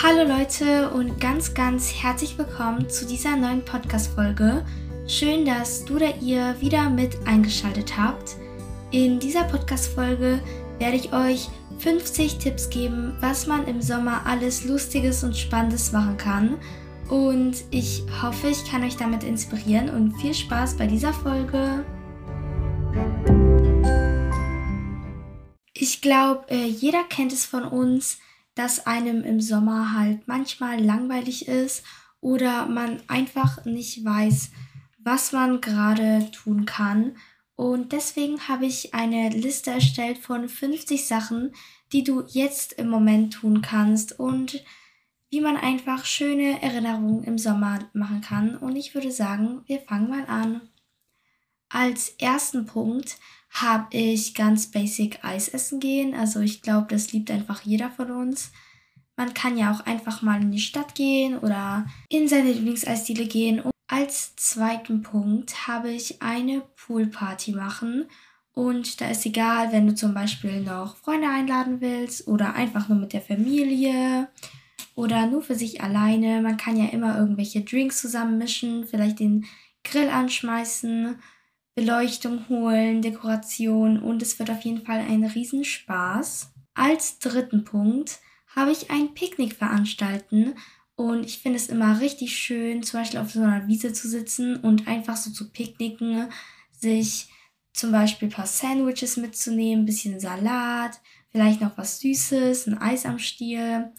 Hallo Leute und ganz, ganz herzlich willkommen zu dieser neuen Podcast-Folge. Schön, dass du oder ihr wieder mit eingeschaltet habt. In dieser Podcast-Folge werde ich euch 50 Tipps geben, was man im Sommer alles Lustiges und Spannendes machen kann. Und ich hoffe, ich kann euch damit inspirieren und viel Spaß bei dieser Folge. Ich glaube, äh, jeder kennt es von uns, dass einem im Sommer halt manchmal langweilig ist oder man einfach nicht weiß, was man gerade tun kann. Und deswegen habe ich eine Liste erstellt von 50 Sachen, die du jetzt im Moment tun kannst und wie man einfach schöne Erinnerungen im Sommer machen kann. Und ich würde sagen, wir fangen mal an. Als ersten Punkt habe ich ganz basic Eis essen gehen. Also ich glaube, das liebt einfach jeder von uns. Man kann ja auch einfach mal in die Stadt gehen oder in seine Lieblingseisdiele gehen. Und als zweiten Punkt habe ich eine Poolparty machen. Und da ist egal, wenn du zum Beispiel noch Freunde einladen willst oder einfach nur mit der Familie oder nur für sich alleine. Man kann ja immer irgendwelche Drinks zusammenmischen, vielleicht den Grill anschmeißen Beleuchtung holen, Dekoration und es wird auf jeden Fall ein Riesenspaß. Als dritten Punkt habe ich ein Picknick veranstalten und ich finde es immer richtig schön, zum Beispiel auf so einer Wiese zu sitzen und einfach so zu picknicken, sich zum Beispiel ein paar Sandwiches mitzunehmen, ein bisschen Salat, vielleicht noch was Süßes, ein Eis am Stiel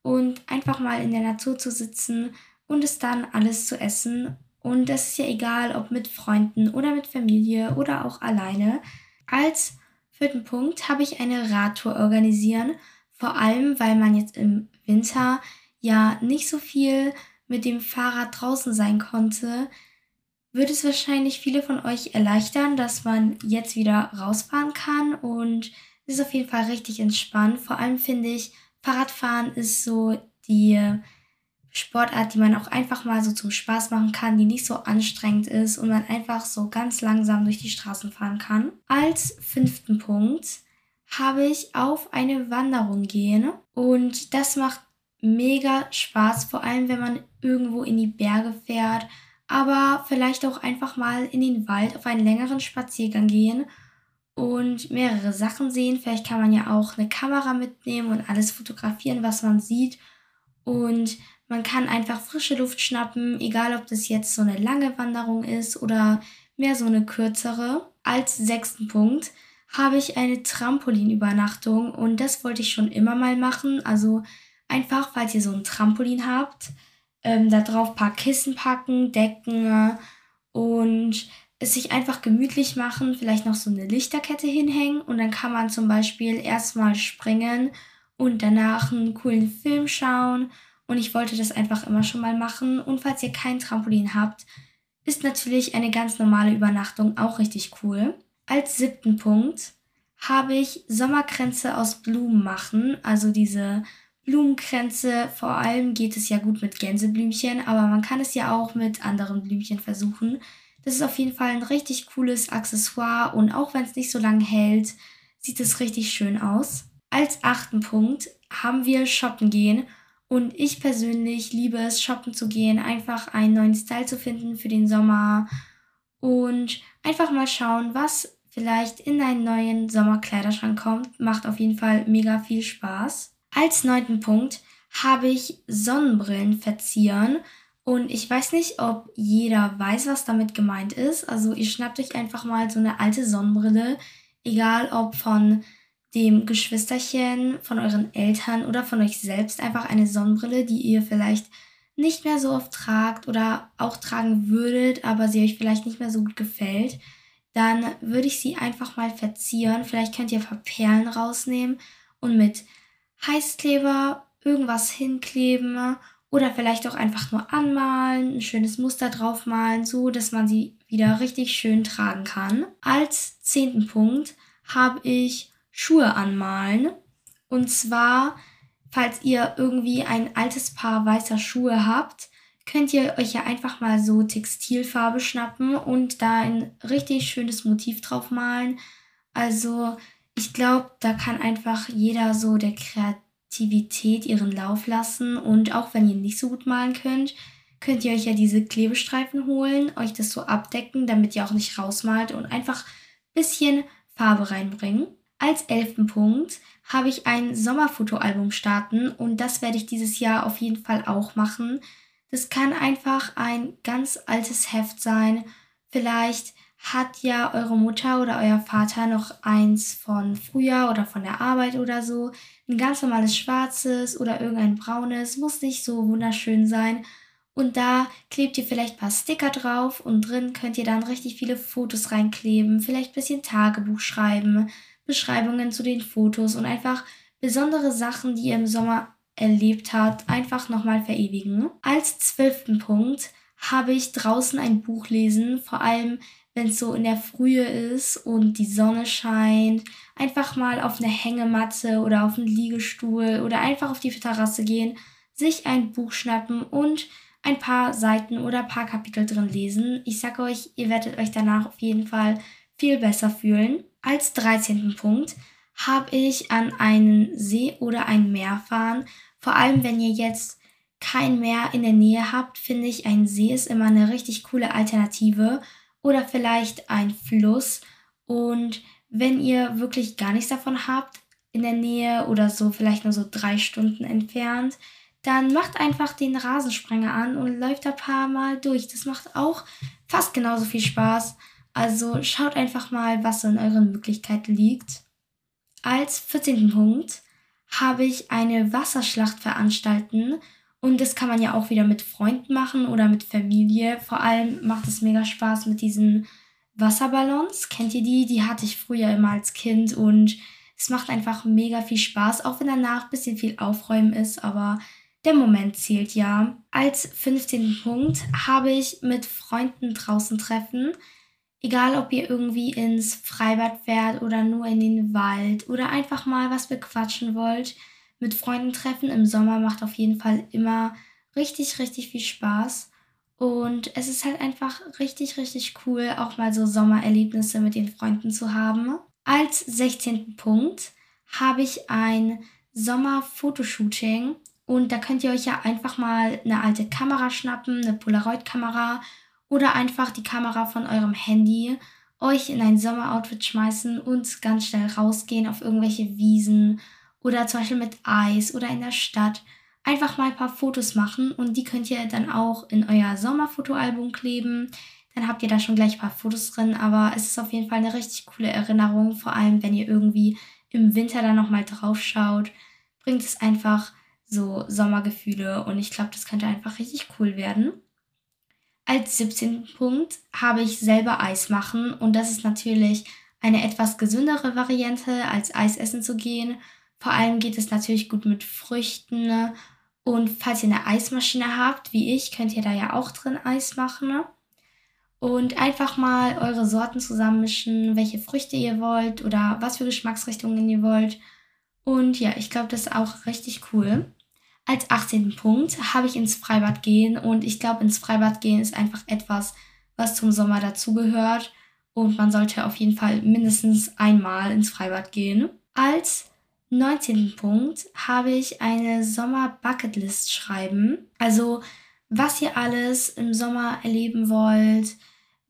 und einfach mal in der Natur zu sitzen und es dann alles zu essen und das ist ja egal, ob mit Freunden oder mit Familie oder auch alleine. Als vierten Punkt habe ich eine Radtour organisieren. Vor allem, weil man jetzt im Winter ja nicht so viel mit dem Fahrrad draußen sein konnte, wird es wahrscheinlich viele von euch erleichtern, dass man jetzt wieder rausfahren kann und es ist auf jeden Fall richtig entspannt. Vor allem finde ich, Fahrradfahren ist so die Sportart, die man auch einfach mal so zum Spaß machen kann, die nicht so anstrengend ist und man einfach so ganz langsam durch die Straßen fahren kann. Als fünften Punkt habe ich auf eine Wanderung gehen und das macht mega Spaß, vor allem wenn man irgendwo in die Berge fährt, aber vielleicht auch einfach mal in den Wald auf einen längeren Spaziergang gehen und mehrere Sachen sehen. Vielleicht kann man ja auch eine Kamera mitnehmen und alles fotografieren, was man sieht und man kann einfach frische Luft schnappen, egal ob das jetzt so eine lange Wanderung ist oder mehr so eine kürzere. Als sechsten Punkt habe ich eine Trampolinübernachtung und das wollte ich schon immer mal machen. Also einfach, falls ihr so ein Trampolin habt, ähm, da drauf ein paar Kissen packen, Decken und es sich einfach gemütlich machen, vielleicht noch so eine Lichterkette hinhängen und dann kann man zum Beispiel erstmal springen und danach einen coolen Film schauen und ich wollte das einfach immer schon mal machen. Und falls ihr kein Trampolin habt, ist natürlich eine ganz normale Übernachtung auch richtig cool. Als siebten Punkt habe ich Sommerkränze aus Blumen machen. Also diese Blumenkränze, vor allem geht es ja gut mit Gänseblümchen, aber man kann es ja auch mit anderen Blümchen versuchen. Das ist auf jeden Fall ein richtig cooles Accessoire und auch wenn es nicht so lange hält, sieht es richtig schön aus. Als achten Punkt haben wir shoppen gehen und ich persönlich liebe es, shoppen zu gehen, einfach einen neuen Style zu finden für den Sommer und einfach mal schauen, was vielleicht in deinen neuen Sommerkleiderschrank kommt. Macht auf jeden Fall mega viel Spaß. Als neunten Punkt habe ich Sonnenbrillen verzieren. Und ich weiß nicht, ob jeder weiß, was damit gemeint ist. Also ihr schnappt euch einfach mal so eine alte Sonnenbrille, egal ob von dem Geschwisterchen, von euren Eltern oder von euch selbst einfach eine Sonnenbrille, die ihr vielleicht nicht mehr so oft tragt oder auch tragen würdet, aber sie euch vielleicht nicht mehr so gut gefällt, dann würde ich sie einfach mal verzieren. Vielleicht könnt ihr ein paar Perlen rausnehmen und mit Heißkleber irgendwas hinkleben oder vielleicht auch einfach nur anmalen, ein schönes Muster draufmalen, so dass man sie wieder richtig schön tragen kann. Als zehnten Punkt habe ich Schuhe anmalen. Und zwar, falls ihr irgendwie ein altes Paar weißer Schuhe habt, könnt ihr euch ja einfach mal so Textilfarbe schnappen und da ein richtig schönes Motiv drauf malen. Also ich glaube, da kann einfach jeder so, der Kreativität ihren Lauf lassen. Und auch wenn ihr nicht so gut malen könnt, könnt ihr euch ja diese Klebestreifen holen, euch das so abdecken, damit ihr auch nicht rausmalt und einfach ein bisschen Farbe reinbringen. Als elften Punkt habe ich ein Sommerfotoalbum starten und das werde ich dieses Jahr auf jeden Fall auch machen. Das kann einfach ein ganz altes Heft sein. Vielleicht hat ja eure Mutter oder euer Vater noch eins von früher oder von der Arbeit oder so. Ein ganz normales schwarzes oder irgendein braunes. Muss nicht so wunderschön sein. Und da klebt ihr vielleicht ein paar Sticker drauf und drin könnt ihr dann richtig viele Fotos reinkleben. Vielleicht ein bisschen Tagebuch schreiben, Beschreibungen zu den Fotos und einfach besondere Sachen, die ihr im Sommer erlebt habt, einfach nochmal verewigen. Als zwölften Punkt habe ich draußen ein Buch lesen, vor allem wenn es so in der Frühe ist und die Sonne scheint, einfach mal auf eine Hängematte oder auf einen Liegestuhl oder einfach auf die Terrasse gehen, sich ein Buch schnappen und ein paar Seiten oder ein paar Kapitel drin lesen. Ich sage euch, ihr werdet euch danach auf jeden Fall viel besser fühlen. Als 13. Punkt habe ich an einen See oder ein Meer fahren. Vor allem, wenn ihr jetzt kein Meer in der Nähe habt, finde ich, ein See ist immer eine richtig coole Alternative oder vielleicht ein Fluss. Und wenn ihr wirklich gar nichts davon habt in der Nähe oder so vielleicht nur so drei Stunden entfernt, dann macht einfach den Rasensprenger an und läuft ein paar Mal durch. Das macht auch fast genauso viel Spaß. Also schaut einfach mal, was in euren Möglichkeiten liegt. Als 14. Punkt habe ich eine Wasserschlacht veranstalten und das kann man ja auch wieder mit Freunden machen oder mit Familie. Vor allem macht es mega Spaß mit diesen Wasserballons. Kennt ihr die? Die hatte ich früher immer als Kind und es macht einfach mega viel Spaß, auch wenn danach ein bisschen viel Aufräumen ist, aber der Moment zählt ja. Als 15. Punkt habe ich mit Freunden draußen treffen. Egal, ob ihr irgendwie ins Freibad fährt oder nur in den Wald oder einfach mal was bequatschen wollt mit Freunden treffen im Sommer macht auf jeden Fall immer richtig, richtig viel Spaß. Und es ist halt einfach richtig, richtig cool, auch mal so Sommererlebnisse mit den Freunden zu haben. Als 16. Punkt habe ich ein Sommerfotoshooting. Und da könnt ihr euch ja einfach mal eine alte Kamera schnappen, eine Polaroid-Kamera oder einfach die Kamera von eurem Handy, euch in ein Sommeroutfit schmeißen und ganz schnell rausgehen auf irgendwelche Wiesen oder zum Beispiel mit Eis oder in der Stadt einfach mal ein paar Fotos machen und die könnt ihr dann auch in euer Sommerfotoalbum kleben. Dann habt ihr da schon gleich ein paar Fotos drin, aber es ist auf jeden Fall eine richtig coole Erinnerung, vor allem wenn ihr irgendwie im Winter dann nochmal drauf schaut, bringt es einfach so Sommergefühle und ich glaube, das könnte einfach richtig cool werden. Als 17. Punkt habe ich selber Eis machen und das ist natürlich eine etwas gesündere Variante, als Eis essen zu gehen vor allem geht es natürlich gut mit Früchten. Ne? Und falls ihr eine Eismaschine habt, wie ich, könnt ihr da ja auch drin Eis machen. Und einfach mal eure Sorten zusammenmischen, welche Früchte ihr wollt oder was für Geschmacksrichtungen ihr wollt. Und ja, ich glaube, das ist auch richtig cool. Als 18. Punkt habe ich ins Freibad gehen und ich glaube, ins Freibad gehen ist einfach etwas, was zum Sommer dazugehört und man sollte auf jeden Fall mindestens einmal ins Freibad gehen. Als 19. Punkt habe ich eine Sommer-Bucketlist schreiben. Also, was ihr alles im Sommer erleben wollt,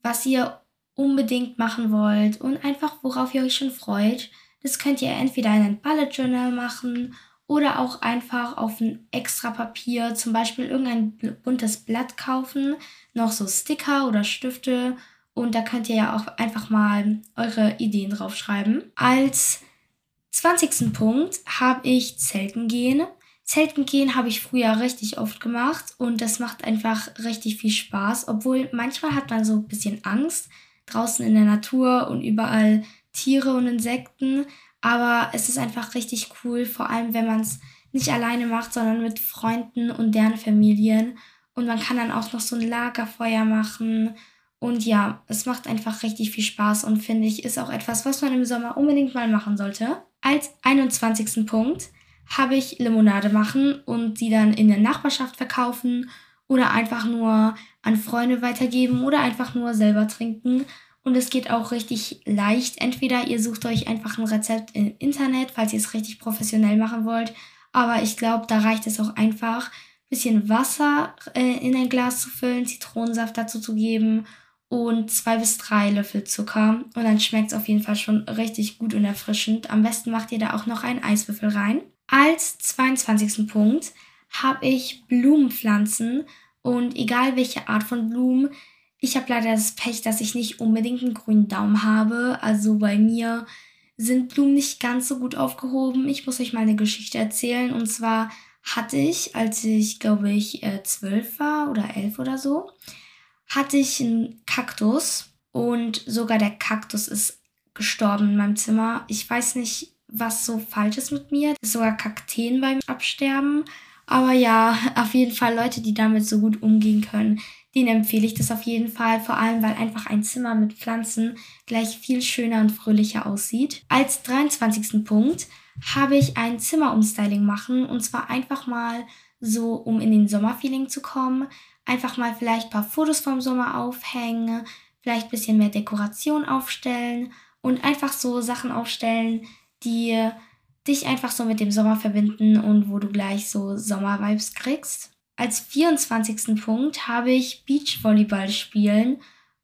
was ihr unbedingt machen wollt und einfach worauf ihr euch schon freut. Das könnt ihr entweder in ein Bullet Journal machen oder auch einfach auf ein extra Papier, zum Beispiel irgendein buntes Blatt kaufen, noch so Sticker oder Stifte und da könnt ihr ja auch einfach mal eure Ideen draufschreiben. Als 20. Punkt habe ich Zelten gehen. Zelten gehen habe ich früher richtig oft gemacht und das macht einfach richtig viel Spaß, obwohl manchmal hat man so ein bisschen Angst draußen in der Natur und überall Tiere und Insekten, aber es ist einfach richtig cool, vor allem wenn man es nicht alleine macht, sondern mit Freunden und deren Familien und man kann dann auch noch so ein Lagerfeuer machen und ja, es macht einfach richtig viel Spaß und finde ich ist auch etwas, was man im Sommer unbedingt mal machen sollte. Als 21. Punkt habe ich Limonade machen und sie dann in der Nachbarschaft verkaufen oder einfach nur an Freunde weitergeben oder einfach nur selber trinken. Und es geht auch richtig leicht. Entweder ihr sucht euch einfach ein Rezept im Internet, falls ihr es richtig professionell machen wollt. Aber ich glaube, da reicht es auch einfach, ein bisschen Wasser äh, in ein Glas zu füllen, Zitronensaft dazu zu geben und zwei bis drei Löffel Zucker. Und dann schmeckt es auf jeden Fall schon richtig gut und erfrischend. Am besten macht ihr da auch noch einen Eiswürfel rein. Als 22. Punkt habe ich Blumenpflanzen und egal welche Art von Blumen, ich habe leider das Pech, dass ich nicht unbedingt einen grünen Daumen habe. Also bei mir sind Blumen nicht ganz so gut aufgehoben. Ich muss euch mal eine Geschichte erzählen. Und zwar hatte ich, als ich, glaube ich, äh, zwölf war oder elf oder so, hatte ich einen Kaktus. Und sogar der Kaktus ist gestorben in meinem Zimmer. Ich weiß nicht, was so falsch ist mit mir. Sogar Kakteen beim Absterben. Aber ja, auf jeden Fall Leute, die damit so gut umgehen können, denen empfehle ich das auf jeden Fall, vor allem weil einfach ein Zimmer mit Pflanzen gleich viel schöner und fröhlicher aussieht. Als 23. Punkt habe ich ein Zimmerumstyling machen und zwar einfach mal so, um in den Sommerfeeling zu kommen, einfach mal vielleicht ein paar Fotos vom Sommer aufhängen, vielleicht ein bisschen mehr Dekoration aufstellen und einfach so Sachen aufstellen, die dich einfach so mit dem Sommer verbinden und wo du gleich so Sommervibes kriegst. Als 24. Punkt habe ich Beachvolleyball spielen.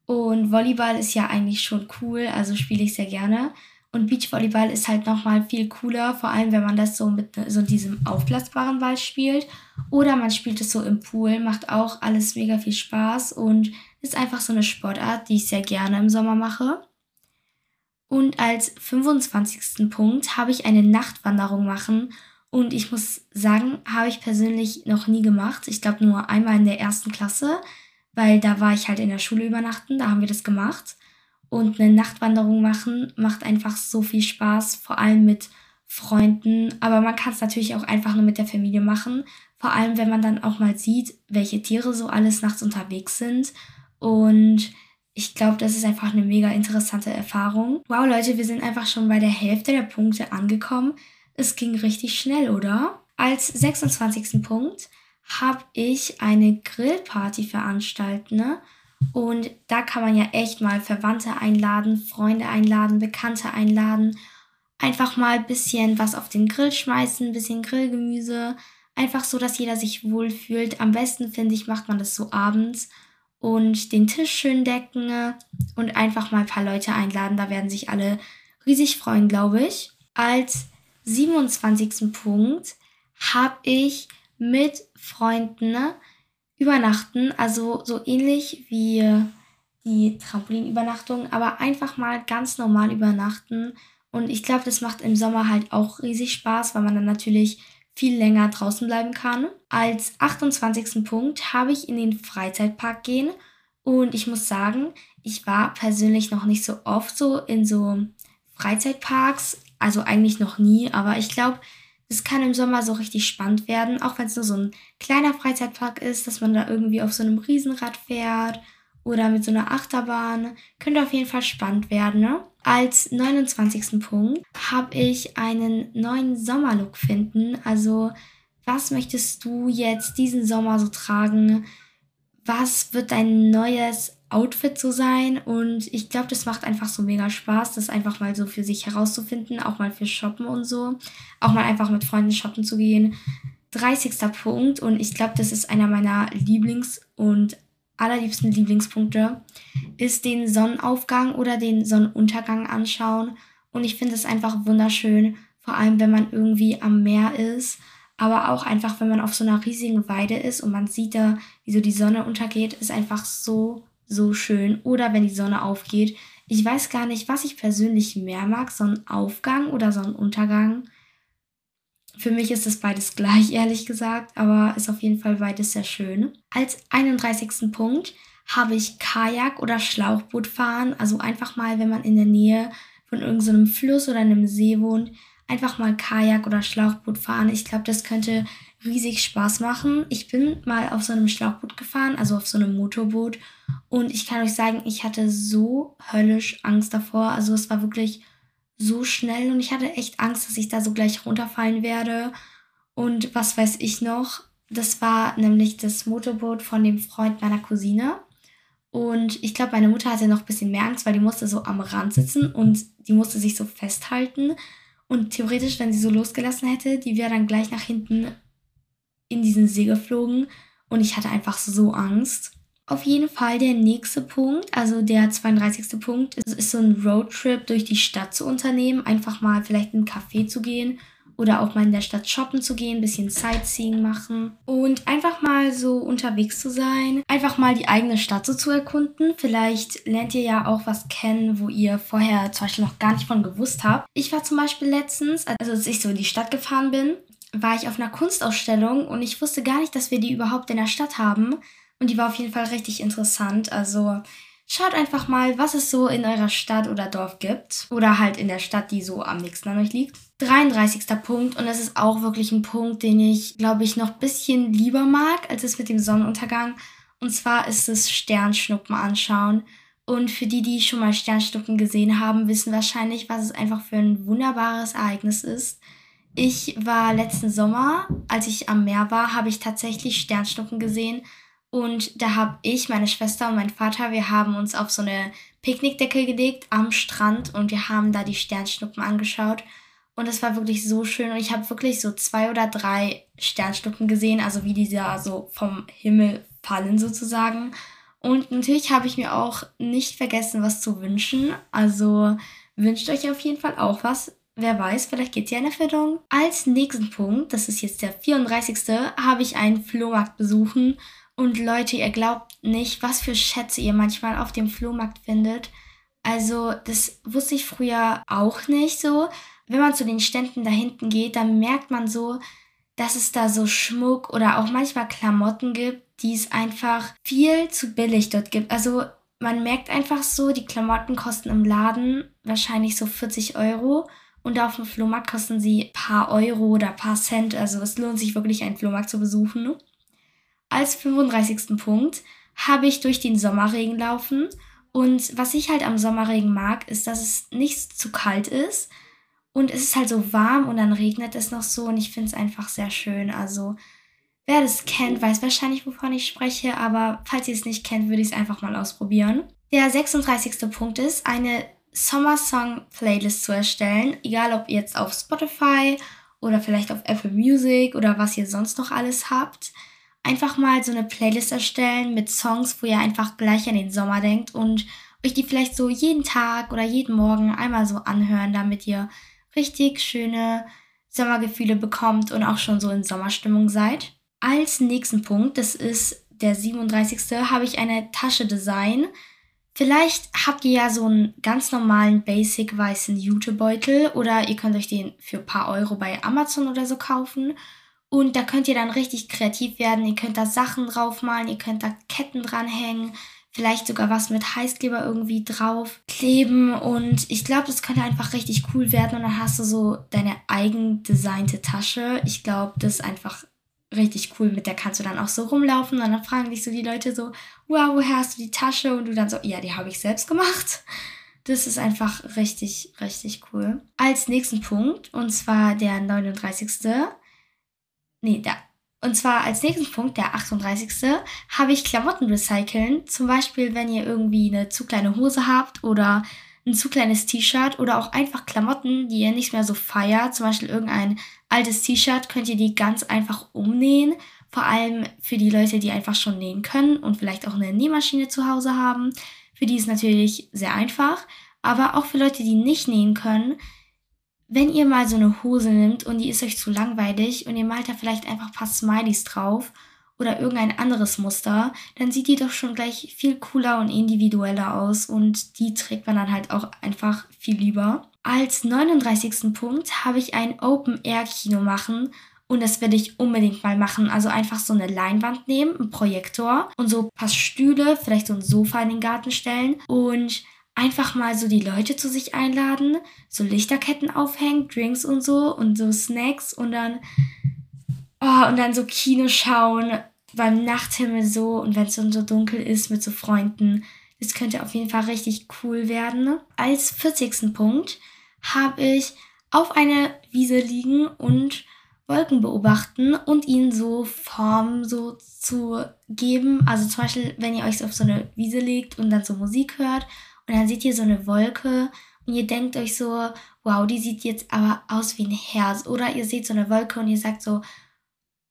Und Volleyball ist ja eigentlich schon cool, also spiele ich sehr gerne. Und Beachvolleyball ist halt nochmal viel cooler, vor allem wenn man das so mit so diesem aufblasbaren Ball spielt. Oder man spielt es so im Pool, macht auch alles mega viel Spaß und ist einfach so eine Sportart, die ich sehr gerne im Sommer mache. Und als 25. Punkt habe ich eine Nachtwanderung machen. Und ich muss sagen, habe ich persönlich noch nie gemacht. Ich glaube nur einmal in der ersten Klasse, weil da war ich halt in der Schule übernachten, da haben wir das gemacht. Und eine Nachtwanderung machen macht einfach so viel Spaß, vor allem mit Freunden. Aber man kann es natürlich auch einfach nur mit der Familie machen. Vor allem, wenn man dann auch mal sieht, welche Tiere so alles nachts unterwegs sind. Und ich glaube, das ist einfach eine mega interessante Erfahrung. Wow, Leute, wir sind einfach schon bei der Hälfte der Punkte angekommen. Es ging richtig schnell, oder? Als 26. Punkt habe ich eine Grillparty veranstaltet. Ne? Und da kann man ja echt mal Verwandte einladen, Freunde einladen, Bekannte einladen. Einfach mal ein bisschen was auf den Grill schmeißen, ein bisschen Grillgemüse. Einfach so, dass jeder sich wohlfühlt. Am besten, finde ich, macht man das so abends und den Tisch schön decken und einfach mal ein paar Leute einladen. Da werden sich alle riesig freuen, glaube ich. Als 27. Punkt habe ich mit Freunden übernachten, also so ähnlich wie die Trampolinübernachtung, aber einfach mal ganz normal übernachten. Und ich glaube, das macht im Sommer halt auch riesig Spaß, weil man dann natürlich viel länger draußen bleiben kann. Als 28. Punkt habe ich in den Freizeitpark gehen und ich muss sagen, ich war persönlich noch nicht so oft so in so Freizeitparks, also eigentlich noch nie, aber ich glaube, es kann im Sommer so richtig spannend werden, auch wenn es nur so ein kleiner Freizeitpark ist, dass man da irgendwie auf so einem Riesenrad fährt oder mit so einer Achterbahn. Könnte auf jeden Fall spannend werden. Ne? Als 29. Punkt habe ich einen neuen Sommerlook finden. Also, was möchtest du jetzt diesen Sommer so tragen? Was wird dein neues Outfit so sein? Und ich glaube, das macht einfach so mega Spaß, das einfach mal so für sich herauszufinden, auch mal für Shoppen und so. Auch mal einfach mit Freunden shoppen zu gehen. 30. Punkt und ich glaube, das ist einer meiner Lieblings- und allerliebsten Lieblingspunkte ist den Sonnenaufgang oder den Sonnenuntergang anschauen. Und ich finde es einfach wunderschön, vor allem wenn man irgendwie am Meer ist, aber auch einfach, wenn man auf so einer riesigen Weide ist und man sieht da, wie so die Sonne untergeht, ist einfach so, so schön. Oder wenn die Sonne aufgeht. Ich weiß gar nicht, was ich persönlich mehr mag, Sonnenaufgang oder Sonnenuntergang. Für mich ist es beides gleich, ehrlich gesagt, aber ist auf jeden Fall beides sehr schön. Als 31. Punkt habe ich Kajak oder Schlauchboot fahren. Also einfach mal, wenn man in der Nähe von irgendeinem Fluss oder einem See wohnt, einfach mal Kajak oder Schlauchboot fahren. Ich glaube, das könnte riesig Spaß machen. Ich bin mal auf so einem Schlauchboot gefahren, also auf so einem Motorboot. Und ich kann euch sagen, ich hatte so höllisch Angst davor. Also es war wirklich so schnell und ich hatte echt Angst, dass ich da so gleich runterfallen werde. Und was weiß ich noch? Das war nämlich das Motorboot von dem Freund meiner Cousine. Und ich glaube, meine Mutter hatte noch ein bisschen mehr Angst, weil die musste so am Rand sitzen und die musste sich so festhalten. Und theoretisch, wenn sie so losgelassen hätte, die wäre dann gleich nach hinten in diesen See geflogen. Und ich hatte einfach so Angst. Auf jeden Fall der nächste Punkt, also der 32. Punkt, ist, ist so ein Roadtrip durch die Stadt zu unternehmen. Einfach mal vielleicht in einen Café zu gehen oder auch mal in der Stadt shoppen zu gehen, ein bisschen Sightseeing machen und einfach mal so unterwegs zu sein, einfach mal die eigene Stadt so zu erkunden. Vielleicht lernt ihr ja auch was kennen, wo ihr vorher zum Beispiel noch gar nicht von gewusst habt. Ich war zum Beispiel letztens, also als ich so in die Stadt gefahren bin, war ich auf einer Kunstausstellung und ich wusste gar nicht, dass wir die überhaupt in der Stadt haben. Und die war auf jeden Fall richtig interessant. Also schaut einfach mal, was es so in eurer Stadt oder Dorf gibt. Oder halt in der Stadt, die so am nächsten an euch liegt. 33. Punkt und das ist auch wirklich ein Punkt, den ich, glaube ich, noch ein bisschen lieber mag als es mit dem Sonnenuntergang. Und zwar ist es Sternschnuppen anschauen. Und für die, die schon mal Sternschnuppen gesehen haben, wissen wahrscheinlich, was es einfach für ein wunderbares Ereignis ist. Ich war letzten Sommer, als ich am Meer war, habe ich tatsächlich Sternschnuppen gesehen. Und da habe ich, meine Schwester und mein Vater, wir haben uns auf so eine Picknickdecke gelegt am Strand und wir haben da die Sternschnuppen angeschaut. Und es war wirklich so schön. Und ich habe wirklich so zwei oder drei Sternschnuppen gesehen, also wie diese so vom Himmel fallen sozusagen. Und natürlich habe ich mir auch nicht vergessen, was zu wünschen. Also wünscht euch auf jeden Fall auch was. Wer weiß, vielleicht geht ja in Erfüllung. Als nächsten Punkt, das ist jetzt der 34. habe ich einen Flohmarkt besuchen. Und Leute, ihr glaubt nicht, was für Schätze ihr manchmal auf dem Flohmarkt findet. Also, das wusste ich früher auch nicht so wenn man zu den Ständen da hinten geht, dann merkt man so, dass es da so Schmuck oder auch manchmal Klamotten gibt, die es einfach viel zu billig dort gibt. Also man merkt einfach so, die Klamotten kosten im Laden wahrscheinlich so 40 Euro und auf dem Flohmarkt kosten sie paar Euro oder paar Cent. Also es lohnt sich wirklich, einen Flohmarkt zu besuchen. Als 35. Punkt habe ich durch den Sommerregen laufen. Und was ich halt am Sommerregen mag, ist, dass es nicht zu kalt ist und es ist halt so warm und dann regnet es noch so und ich finde es einfach sehr schön. Also wer das kennt, weiß wahrscheinlich, wovon ich spreche, aber falls ihr es nicht kennt, würde ich es einfach mal ausprobieren. Der 36. Punkt ist, eine Summer Song Playlist zu erstellen, egal ob jetzt auf Spotify oder vielleicht auf Apple Music oder was ihr sonst noch alles habt. Einfach mal so eine Playlist erstellen mit Songs, wo ihr einfach gleich an den Sommer denkt und euch die vielleicht so jeden Tag oder jeden Morgen einmal so anhören, damit ihr richtig schöne Sommergefühle bekommt und auch schon so in Sommerstimmung seid. Als nächsten Punkt, das ist der 37. habe ich eine Tasche Design. Vielleicht habt ihr ja so einen ganz normalen Basic weißen Jutebeutel oder ihr könnt euch den für ein paar Euro bei Amazon oder so kaufen. Und da könnt ihr dann richtig kreativ werden. Ihr könnt da Sachen draufmalen, ihr könnt da Ketten dranhängen, vielleicht sogar was mit Heißkleber irgendwie drauf kleben. Und ich glaube, das könnte einfach richtig cool werden. Und dann hast du so deine eigen designte Tasche. Ich glaube, das ist einfach richtig cool. Mit der kannst du dann auch so rumlaufen. Und dann fragen dich so die Leute so, wow, woher hast du die Tasche? Und du dann so, ja, die habe ich selbst gemacht. Das ist einfach richtig, richtig cool. Als nächsten Punkt, und zwar der 39. Nee, der und zwar als nächsten Punkt, der 38. habe ich Klamotten recyceln. Zum Beispiel, wenn ihr irgendwie eine zu kleine Hose habt oder ein zu kleines T-Shirt oder auch einfach Klamotten, die ihr nicht mehr so feiert. Zum Beispiel irgendein altes T-Shirt, könnt ihr die ganz einfach umnähen. Vor allem für die Leute, die einfach schon nähen können und vielleicht auch eine Nähmaschine zu Hause haben. Für die ist natürlich sehr einfach. Aber auch für Leute, die nicht nähen können, wenn ihr mal so eine Hose nimmt und die ist euch zu langweilig und ihr malt da vielleicht einfach ein paar Smileys drauf oder irgendein anderes Muster, dann sieht die doch schon gleich viel cooler und individueller aus und die trägt man dann halt auch einfach viel lieber. Als 39. Punkt habe ich ein Open-Air-Kino machen und das werde ich unbedingt mal machen. Also einfach so eine Leinwand nehmen, einen Projektor und so ein paar Stühle, vielleicht so ein Sofa in den Garten stellen und einfach mal so die Leute zu sich einladen, so Lichterketten aufhängen, Drinks und so und so Snacks und dann oh, und dann so Kino schauen beim Nachthimmel so und wenn es dann so dunkel ist mit so Freunden. Das könnte auf jeden Fall richtig cool werden. Als 40. Punkt habe ich auf einer Wiese liegen und Wolken beobachten und ihnen so Formen so zu geben. Also zum Beispiel, wenn ihr euch auf so eine Wiese legt und dann so Musik hört und dann seht ihr so eine Wolke und ihr denkt euch so, wow, die sieht jetzt aber aus wie ein Herz. Oder ihr seht so eine Wolke und ihr sagt so,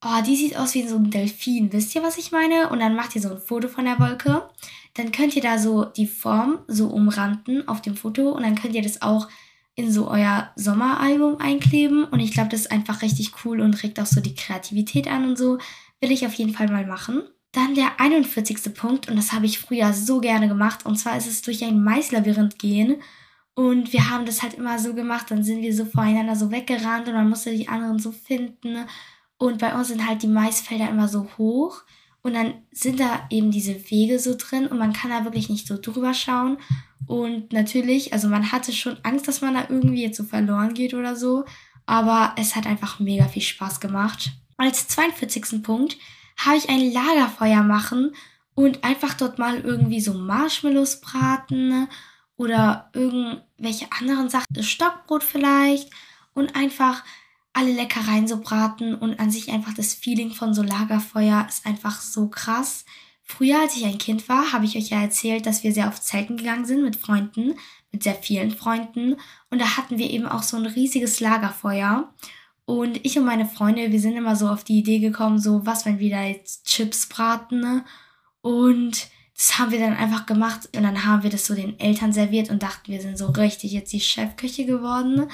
oh, die sieht aus wie so ein Delfin. Wisst ihr, was ich meine? Und dann macht ihr so ein Foto von der Wolke. Dann könnt ihr da so die Form so umranden auf dem Foto und dann könnt ihr das auch in so euer Sommeralbum einkleben. Und ich glaube, das ist einfach richtig cool und regt auch so die Kreativität an und so. Will ich auf jeden Fall mal machen. Dann der 41. Punkt, und das habe ich früher so gerne gemacht, und zwar ist es durch ein Maislabyrinth gehen. Und wir haben das halt immer so gemacht, dann sind wir so voreinander so weggerannt und man musste die anderen so finden. Und bei uns sind halt die Maisfelder immer so hoch. Und dann sind da eben diese Wege so drin und man kann da wirklich nicht so drüber schauen. Und natürlich, also man hatte schon Angst, dass man da irgendwie jetzt so verloren geht oder so. Aber es hat einfach mega viel Spaß gemacht. Als 42. Punkt habe ich ein Lagerfeuer machen und einfach dort mal irgendwie so Marshmallows braten oder irgendwelche anderen Sachen, Stockbrot vielleicht und einfach alle Leckereien so braten und an sich einfach das Feeling von so Lagerfeuer ist einfach so krass. Früher, als ich ein Kind war, habe ich euch ja erzählt, dass wir sehr oft Zelten gegangen sind mit Freunden, mit sehr vielen Freunden. Und da hatten wir eben auch so ein riesiges Lagerfeuer. Und ich und meine Freunde, wir sind immer so auf die Idee gekommen, so, was, wenn wir da jetzt Chips braten? Ne? Und das haben wir dann einfach gemacht und dann haben wir das so den Eltern serviert und dachten, wir sind so richtig jetzt die Chefküche geworden.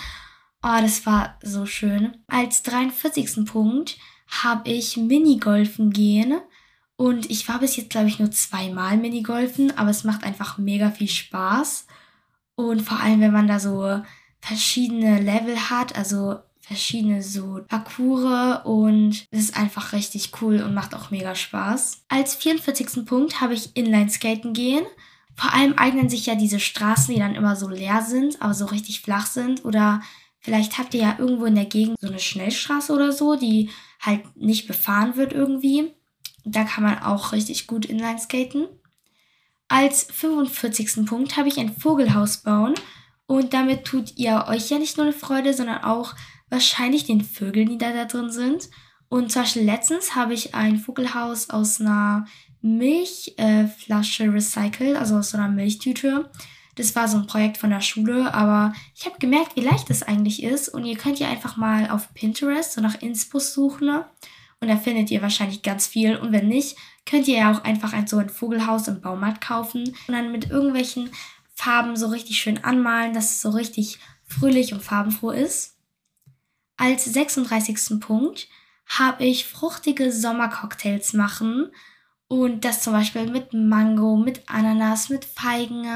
Oh, das war so schön. Als 43. Punkt habe ich Minigolfen gehen. Und ich war bis jetzt, glaube ich, nur zweimal Minigolfen, aber es macht einfach mega viel Spaß. Und vor allem, wenn man da so verschiedene Level hat, also verschiedene so Parcours und es ist einfach richtig cool und macht auch mega Spaß. Als 44. Punkt habe ich Inline-Skaten gehen. Vor allem eignen sich ja diese Straßen, die dann immer so leer sind, aber so richtig flach sind. Oder vielleicht habt ihr ja irgendwo in der Gegend so eine Schnellstraße oder so, die halt nicht befahren wird irgendwie. Da kann man auch richtig gut Inline-Skaten. Als 45. Punkt habe ich ein Vogelhaus bauen. Und damit tut ihr euch ja nicht nur eine Freude, sondern auch wahrscheinlich den Vögeln, die da, da drin sind. Und zum Beispiel letztens habe ich ein Vogelhaus aus einer Milchflasche äh, recycelt, also aus so einer Milchtüte. Das war so ein Projekt von der Schule, aber ich habe gemerkt, wie leicht das eigentlich ist. Und ihr könnt ja einfach mal auf Pinterest so nach Inspus suchen. Und da findet ihr wahrscheinlich ganz viel. Und wenn nicht, könnt ihr ja auch einfach ein, so ein Vogelhaus im Baumarkt kaufen und dann mit irgendwelchen Farben so richtig schön anmalen, dass es so richtig fröhlich und farbenfroh ist. Als 36. Punkt habe ich fruchtige Sommercocktails machen. Und das zum Beispiel mit Mango, mit Ananas, mit Feigen,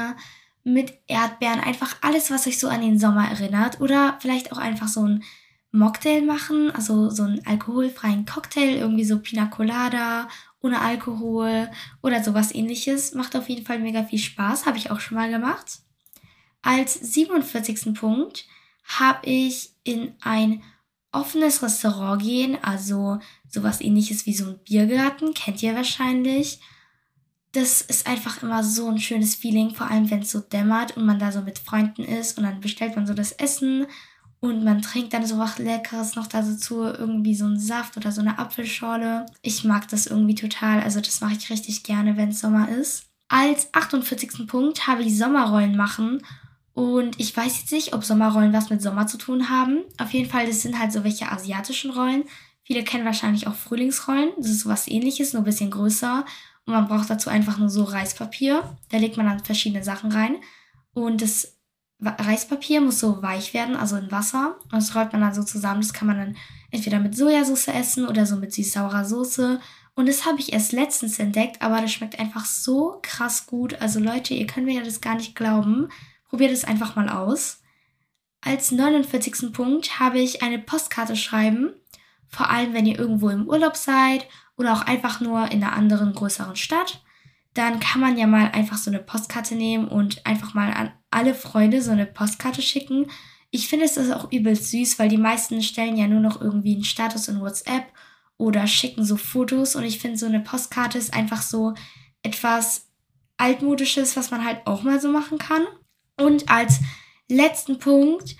mit Erdbeeren. Einfach alles, was euch so an den Sommer erinnert. Oder vielleicht auch einfach so ein Mocktail machen. Also so einen alkoholfreien Cocktail. Irgendwie so Pina Colada ohne Alkohol oder sowas ähnliches. Macht auf jeden Fall mega viel Spaß. Habe ich auch schon mal gemacht. Als 47. Punkt habe ich in ein offenes Restaurant gehen, also sowas ähnliches wie so ein Biergarten, kennt ihr wahrscheinlich. Das ist einfach immer so ein schönes Feeling, vor allem wenn es so dämmert und man da so mit Freunden ist und dann bestellt man so das Essen und man trinkt dann so was Leckeres noch dazu, irgendwie so einen Saft oder so eine Apfelschorle. Ich mag das irgendwie total, also das mache ich richtig gerne, wenn es Sommer ist. Als 48. Punkt habe ich Sommerrollen machen und ich weiß jetzt nicht, ob Sommerrollen was mit Sommer zu tun haben. Auf jeden Fall, das sind halt so welche asiatischen Rollen. Viele kennen wahrscheinlich auch Frühlingsrollen. Das ist sowas ähnliches, nur ein bisschen größer. Und man braucht dazu einfach nur so Reispapier. Da legt man dann verschiedene Sachen rein. Und das Reispapier muss so weich werden, also in Wasser. Und das rollt man dann so zusammen. Das kann man dann entweder mit Sojasauce essen oder so mit süß-saurer Soße. Und das habe ich erst letztens entdeckt, aber das schmeckt einfach so krass gut. Also Leute, ihr könnt mir ja das gar nicht glauben. Probiert es einfach mal aus. Als 49. Punkt habe ich eine Postkarte schreiben. Vor allem, wenn ihr irgendwo im Urlaub seid oder auch einfach nur in einer anderen größeren Stadt. Dann kann man ja mal einfach so eine Postkarte nehmen und einfach mal an alle Freunde so eine Postkarte schicken. Ich finde es ist auch übelst süß, weil die meisten stellen ja nur noch irgendwie einen Status in WhatsApp oder schicken so Fotos und ich finde so eine Postkarte ist einfach so etwas altmodisches, was man halt auch mal so machen kann. Und als letzten Punkt,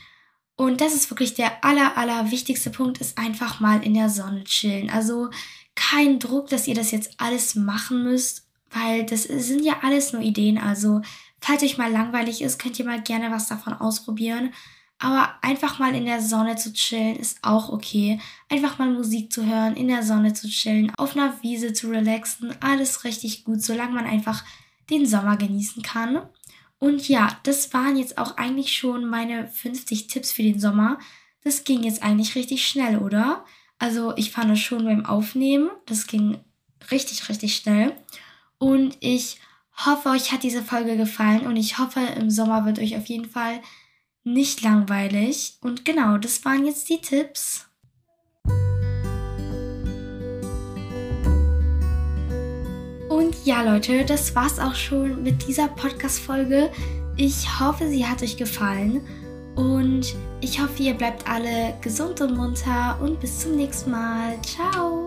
und das ist wirklich der aller, aller wichtigste Punkt, ist einfach mal in der Sonne chillen. Also kein Druck, dass ihr das jetzt alles machen müsst, weil das sind ja alles nur Ideen. Also Falls euch mal langweilig ist, könnt ihr mal gerne was davon ausprobieren. Aber einfach mal in der Sonne zu chillen ist auch okay. Einfach mal Musik zu hören, in der Sonne zu chillen, auf einer Wiese zu relaxen, alles richtig gut, solange man einfach den Sommer genießen kann. Und ja, das waren jetzt auch eigentlich schon meine 50 Tipps für den Sommer. Das ging jetzt eigentlich richtig schnell, oder? Also ich fand es schon beim Aufnehmen, das ging richtig, richtig schnell. Und ich hoffe, euch hat diese Folge gefallen und ich hoffe, im Sommer wird euch auf jeden Fall nicht langweilig. Und genau, das waren jetzt die Tipps. Ja, Leute, das war's auch schon mit dieser Podcast-Folge. Ich hoffe, sie hat euch gefallen. Und ich hoffe, ihr bleibt alle gesund und munter. Und bis zum nächsten Mal. Ciao.